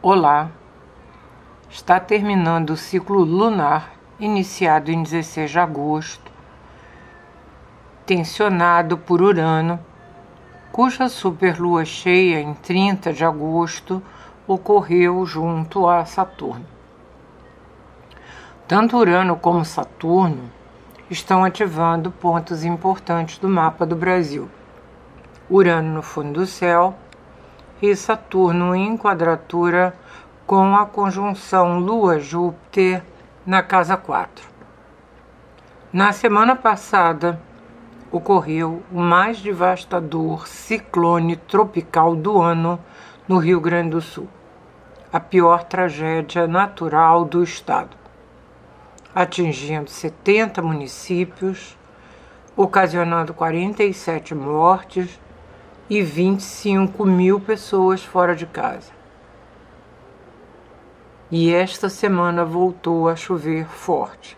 Olá! Está terminando o ciclo lunar iniciado em 16 de agosto, tensionado por Urano, cuja superlua cheia em 30 de agosto ocorreu junto a Saturno. Tanto Urano como Saturno estão ativando pontos importantes do mapa do Brasil. Urano no fundo do céu e Saturno em quadratura com a conjunção Lua-Júpiter na casa 4. Na semana passada, ocorreu o mais devastador ciclone tropical do ano no Rio Grande do Sul, a pior tragédia natural do estado, atingindo 70 municípios, ocasionando 47 mortes e 25 mil pessoas fora de casa. E esta semana voltou a chover forte.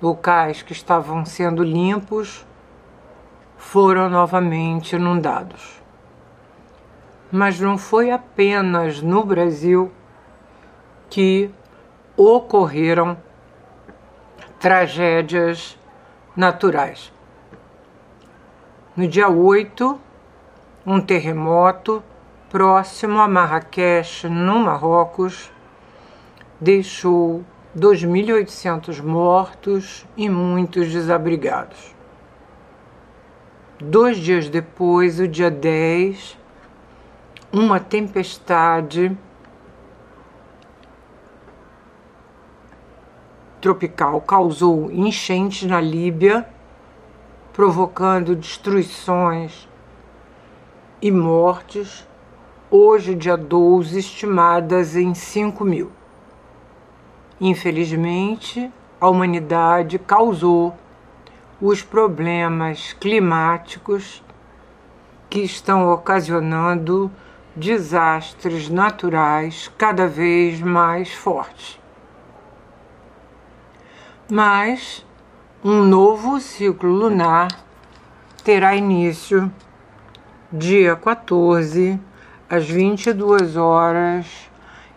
Locais que estavam sendo limpos foram novamente inundados. Mas não foi apenas no Brasil que ocorreram tragédias naturais. No dia 8, um terremoto próximo a Marrakech, no Marrocos, deixou 2.800 mortos e muitos desabrigados. Dois dias depois, o dia 10, uma tempestade tropical causou enchentes na Líbia, provocando destruições e mortes, hoje, dia 12, estimadas em 5 mil. Infelizmente, a humanidade causou os problemas climáticos que estão ocasionando desastres naturais cada vez mais fortes. Mas um novo ciclo lunar terá início dia 14, às 22 horas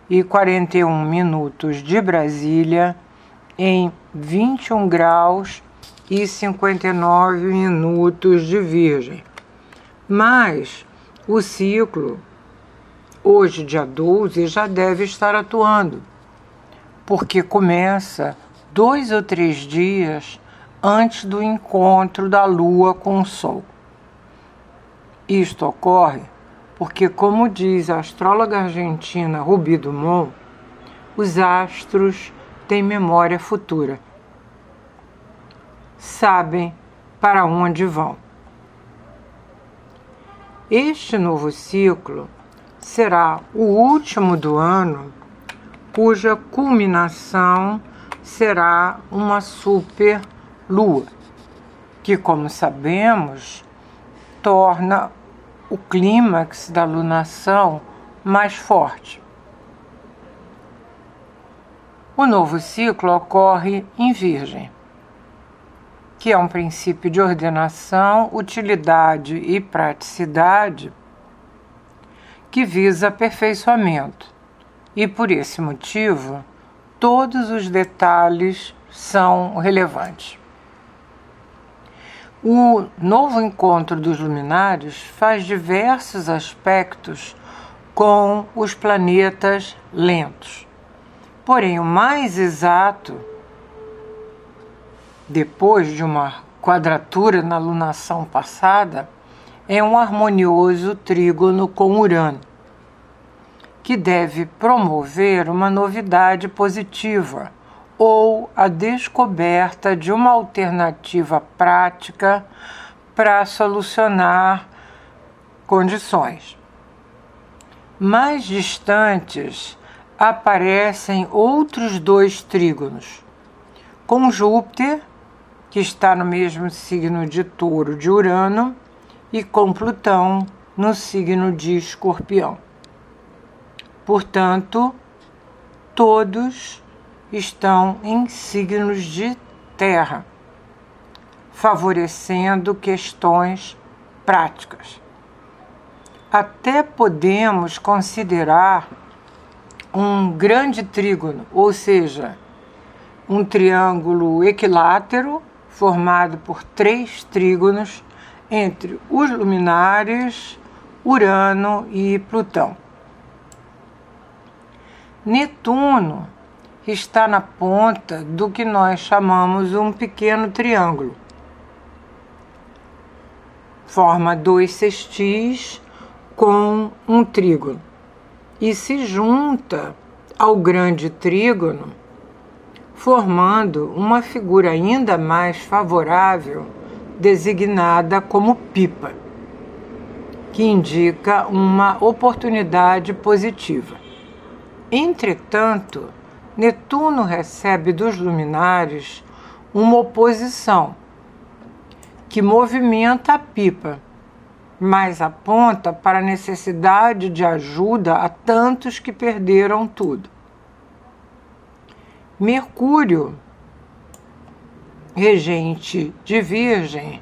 e 41 minutos de Brasília, em 21 graus e 59 minutos de Virgem. Mas o ciclo, hoje, dia 12, já deve estar atuando, porque começa dois ou três dias antes do encontro da Lua com o Sol. Isto ocorre porque, como diz a astróloga argentina Rubi Dumont, os astros têm memória futura. Sabem para onde vão. Este novo ciclo será o último do ano, cuja culminação será uma super lua, que, como sabemos, torna o clímax da lunação mais forte. O novo ciclo ocorre em Virgem, que é um princípio de ordenação, utilidade e praticidade que visa aperfeiçoamento. E por esse motivo, todos os detalhes são relevantes. O novo encontro dos luminares faz diversos aspectos com os planetas lentos. Porém, o mais exato, depois de uma quadratura na lunação passada, é um harmonioso trígono com Urano, que deve promover uma novidade positiva ou a descoberta de uma alternativa prática para solucionar condições. Mais distantes aparecem outros dois trígonos, com Júpiter, que está no mesmo signo de Touro de Urano, e com Plutão no signo de Escorpião. Portanto, todos estão em signos de terra, favorecendo questões práticas. Até podemos considerar um grande trígono, ou seja, um triângulo equilátero formado por três trígonos entre os luminares Urano e Plutão. Netuno está na ponta do que nós chamamos um pequeno triângulo. Forma dois sextis com um trígono e se junta ao grande trígono, formando uma figura ainda mais favorável, designada como pipa, que indica uma oportunidade positiva. Entretanto, Netuno recebe dos luminares uma oposição que movimenta a pipa, mas aponta para a necessidade de ajuda a tantos que perderam tudo. Mercúrio, regente de Virgem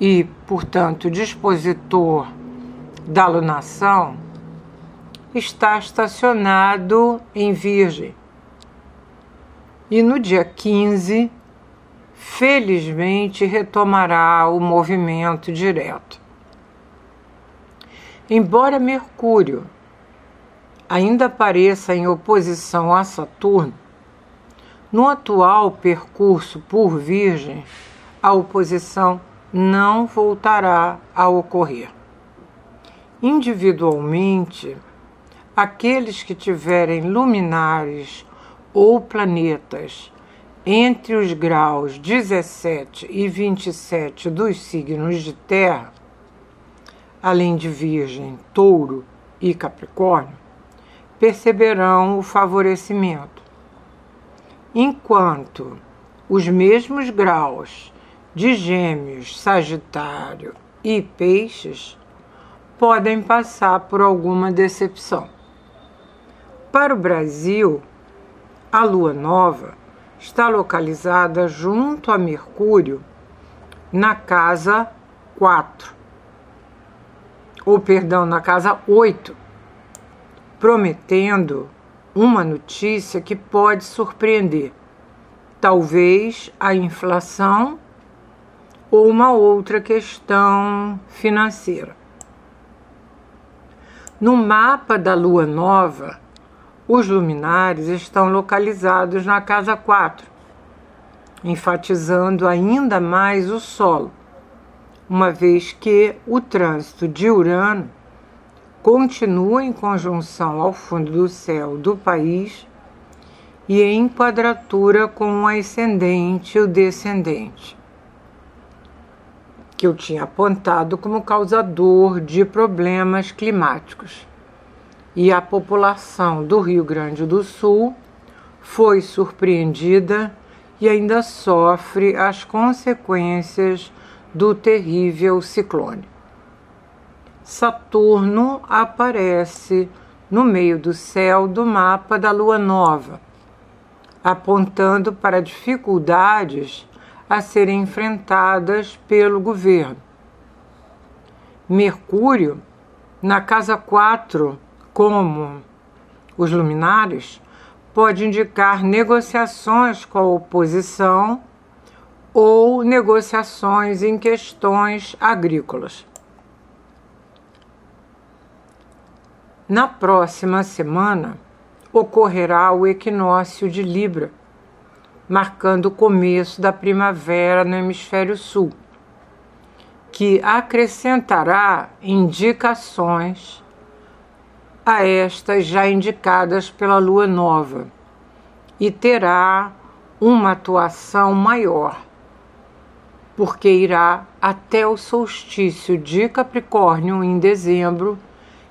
e, portanto, dispositor da lunação, está estacionado em Virgem. E no dia 15, felizmente, retomará o movimento direto. Embora Mercúrio ainda apareça em oposição a Saturno, no atual percurso por Virgem, a oposição não voltará a ocorrer. Individualmente, aqueles que tiverem luminares ou planetas entre os graus 17 e 27 dos signos de Terra, além de Virgem, Touro e Capricórnio, perceberão o favorecimento. Enquanto os mesmos graus de Gêmeos, Sagitário e Peixes podem passar por alguma decepção. Para o Brasil, a lua nova está localizada junto a Mercúrio na casa 4, ou perdão, na casa 8, prometendo uma notícia que pode surpreender. Talvez a inflação ou uma outra questão financeira. No mapa da lua nova, os luminares estão localizados na casa 4, enfatizando ainda mais o solo, uma vez que o trânsito de Urano continua em conjunção ao fundo do céu do país e em quadratura com o ascendente e o descendente, que eu tinha apontado como causador de problemas climáticos e a população do Rio Grande do Sul foi surpreendida e ainda sofre as consequências do terrível ciclone. Saturno aparece no meio do céu do mapa da lua nova, apontando para dificuldades a serem enfrentadas pelo governo. Mercúrio, na casa 4 como os luminares, pode indicar negociações com a oposição ou negociações em questões agrícolas. Na próxima semana ocorrerá o equinócio de Libra, marcando o começo da primavera no hemisfério sul, que acrescentará indicações a estas já indicadas pela lua nova e terá uma atuação maior, porque irá até o solstício de Capricórnio em dezembro,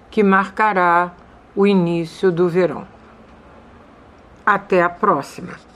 que marcará o início do verão. Até a próxima!